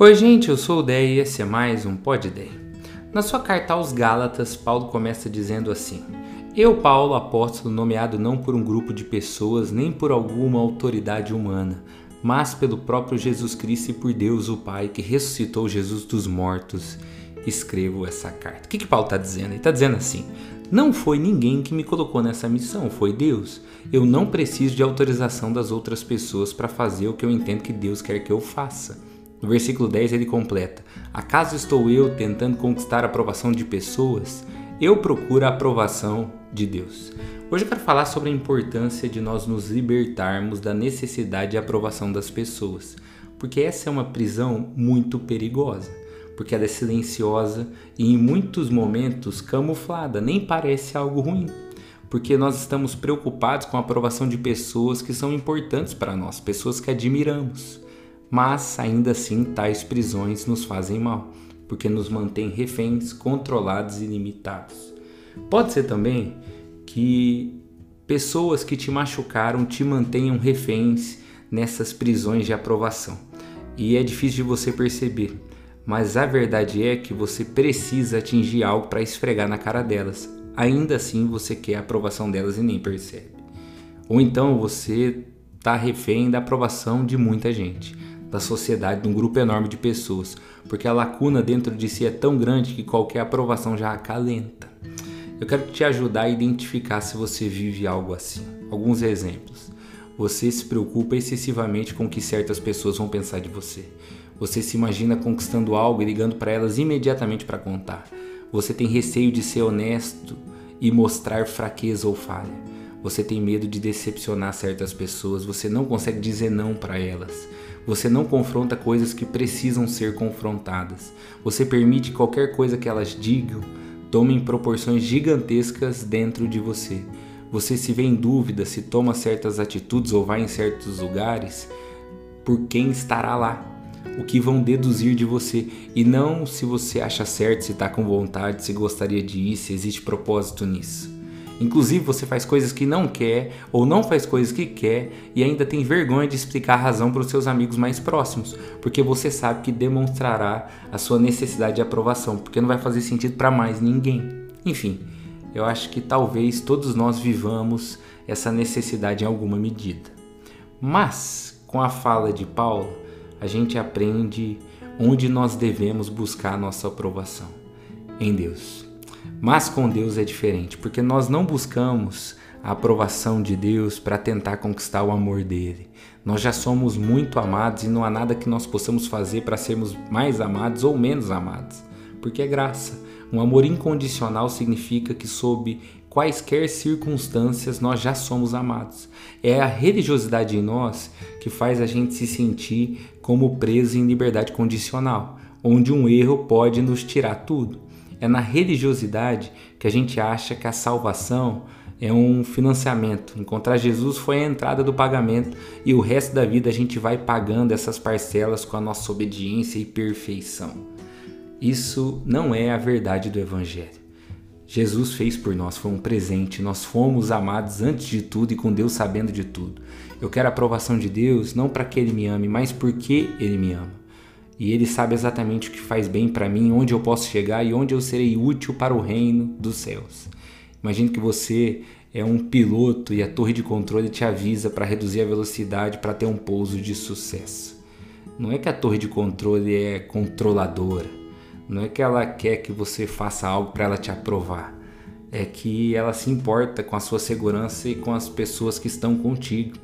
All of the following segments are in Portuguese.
Oi, gente, eu sou o Dé e esse é mais um Pod Dé. Na sua carta aos Gálatas, Paulo começa dizendo assim: Eu, Paulo, apóstolo, nomeado não por um grupo de pessoas, nem por alguma autoridade humana, mas pelo próprio Jesus Cristo e por Deus, o Pai, que ressuscitou Jesus dos mortos, escrevo essa carta. O que, que Paulo está dizendo? Ele está dizendo assim: Não foi ninguém que me colocou nessa missão, foi Deus. Eu não preciso de autorização das outras pessoas para fazer o que eu entendo que Deus quer que eu faça. No versículo 10 ele completa: Acaso estou eu tentando conquistar a aprovação de pessoas? Eu procuro a aprovação de Deus. Hoje eu quero falar sobre a importância de nós nos libertarmos da necessidade de aprovação das pessoas, porque essa é uma prisão muito perigosa, porque ela é silenciosa e em muitos momentos camuflada, nem parece algo ruim porque nós estamos preocupados com a aprovação de pessoas que são importantes para nós, pessoas que admiramos. Mas ainda assim, tais prisões nos fazem mal, porque nos mantêm reféns, controlados e limitados. Pode ser também que pessoas que te machucaram te mantenham reféns nessas prisões de aprovação. E é difícil de você perceber, mas a verdade é que você precisa atingir algo para esfregar na cara delas. Ainda assim você quer a aprovação delas e nem percebe. Ou então você está refém da aprovação de muita gente da sociedade, de um grupo enorme de pessoas, porque a lacuna dentro de si é tão grande que qualquer aprovação já acalenta. Eu quero te ajudar a identificar se você vive algo assim. Alguns exemplos. Você se preocupa excessivamente com o que certas pessoas vão pensar de você. Você se imagina conquistando algo e ligando para elas imediatamente para contar. Você tem receio de ser honesto e mostrar fraqueza ou falha. Você tem medo de decepcionar certas pessoas, você não consegue dizer não para elas. Você não confronta coisas que precisam ser confrontadas. Você permite qualquer coisa que elas digam tome proporções gigantescas dentro de você. Você se vê em dúvida se toma certas atitudes ou vai em certos lugares por quem estará lá, o que vão deduzir de você e não se você acha certo, se está com vontade, se gostaria de ir, se existe propósito nisso. Inclusive, você faz coisas que não quer ou não faz coisas que quer e ainda tem vergonha de explicar a razão para os seus amigos mais próximos, porque você sabe que demonstrará a sua necessidade de aprovação, porque não vai fazer sentido para mais ninguém. Enfim, eu acho que talvez todos nós vivamos essa necessidade em alguma medida. Mas, com a fala de Paulo, a gente aprende onde nós devemos buscar a nossa aprovação: em Deus. Mas com Deus é diferente, porque nós não buscamos a aprovação de Deus para tentar conquistar o amor dele. Nós já somos muito amados e não há nada que nós possamos fazer para sermos mais amados ou menos amados, porque é graça. Um amor incondicional significa que, sob quaisquer circunstâncias, nós já somos amados. É a religiosidade em nós que faz a gente se sentir como preso em liberdade condicional, onde um erro pode nos tirar tudo. É na religiosidade que a gente acha que a salvação é um financiamento. Encontrar Jesus foi a entrada do pagamento e o resto da vida a gente vai pagando essas parcelas com a nossa obediência e perfeição. Isso não é a verdade do Evangelho. Jesus fez por nós, foi um presente. Nós fomos amados antes de tudo e com Deus sabendo de tudo. Eu quero a aprovação de Deus não para que Ele me ame, mas porque Ele me ama e ele sabe exatamente o que faz bem para mim, onde eu posso chegar e onde eu serei útil para o reino dos céus. Imagine que você é um piloto e a torre de controle te avisa para reduzir a velocidade para ter um pouso de sucesso. Não é que a torre de controle é controladora, não é que ela quer que você faça algo para ela te aprovar, é que ela se importa com a sua segurança e com as pessoas que estão contigo.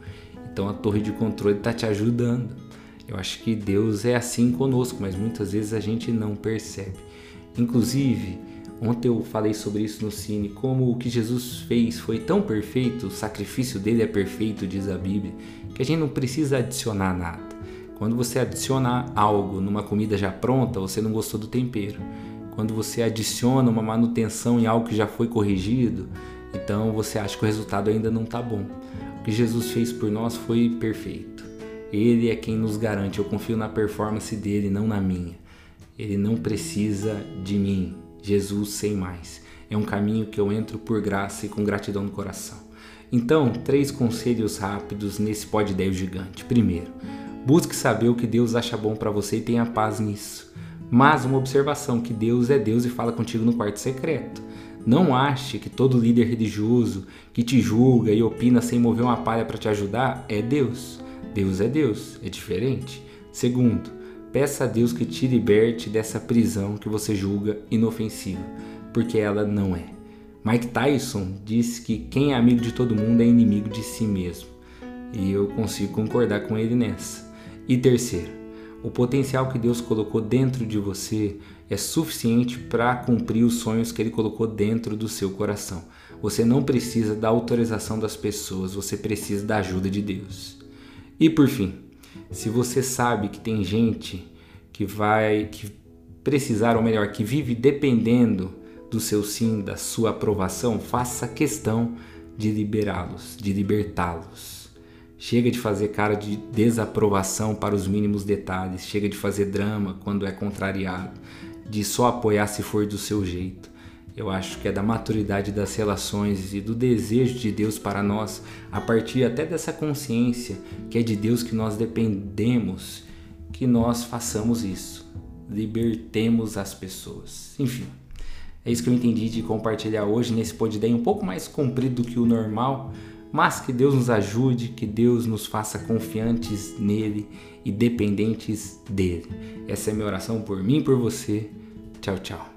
Então a torre de controle está te ajudando. Eu acho que Deus é assim conosco, mas muitas vezes a gente não percebe. Inclusive, ontem eu falei sobre isso no Cine, como o que Jesus fez foi tão perfeito, o sacrifício dele é perfeito, diz a Bíblia, que a gente não precisa adicionar nada. Quando você adiciona algo numa comida já pronta, você não gostou do tempero. Quando você adiciona uma manutenção em algo que já foi corrigido, então você acha que o resultado ainda não está bom. O que Jesus fez por nós foi perfeito. Ele é quem nos garante. Eu confio na performance dele, não na minha. Ele não precisa de mim. Jesus sem mais. É um caminho que eu entro por graça e com gratidão no coração. Então, três conselhos rápidos nesse pode ideia gigante. Primeiro, Busque saber o que Deus acha bom para você e tenha paz nisso. Mas uma observação que Deus é Deus e fala contigo no quarto secreto. Não ache que todo líder religioso que te julga e opina sem mover uma palha para te ajudar é Deus. Deus é Deus, é diferente. Segundo, peça a Deus que te liberte dessa prisão que você julga inofensiva, porque ela não é. Mike Tyson disse que quem é amigo de todo mundo é inimigo de si mesmo. E eu consigo concordar com ele nessa. E terceiro, o potencial que Deus colocou dentro de você é suficiente para cumprir os sonhos que Ele colocou dentro do seu coração. Você não precisa da autorização das pessoas, você precisa da ajuda de Deus. E por fim, se você sabe que tem gente que vai que precisar, ou melhor, que vive dependendo do seu sim, da sua aprovação, faça questão de liberá-los, de libertá-los. Chega de fazer cara de desaprovação para os mínimos detalhes, chega de fazer drama quando é contrariado, de só apoiar se for do seu jeito. Eu acho que é da maturidade das relações e do desejo de Deus para nós, a partir até dessa consciência que é de Deus que nós dependemos, que nós façamos isso. Libertemos as pessoas. Enfim, é isso que eu entendi de compartilhar hoje nesse podcast um pouco mais comprido do que o normal, mas que Deus nos ajude, que Deus nos faça confiantes nele e dependentes dele. Essa é minha oração por mim e por você. Tchau, tchau.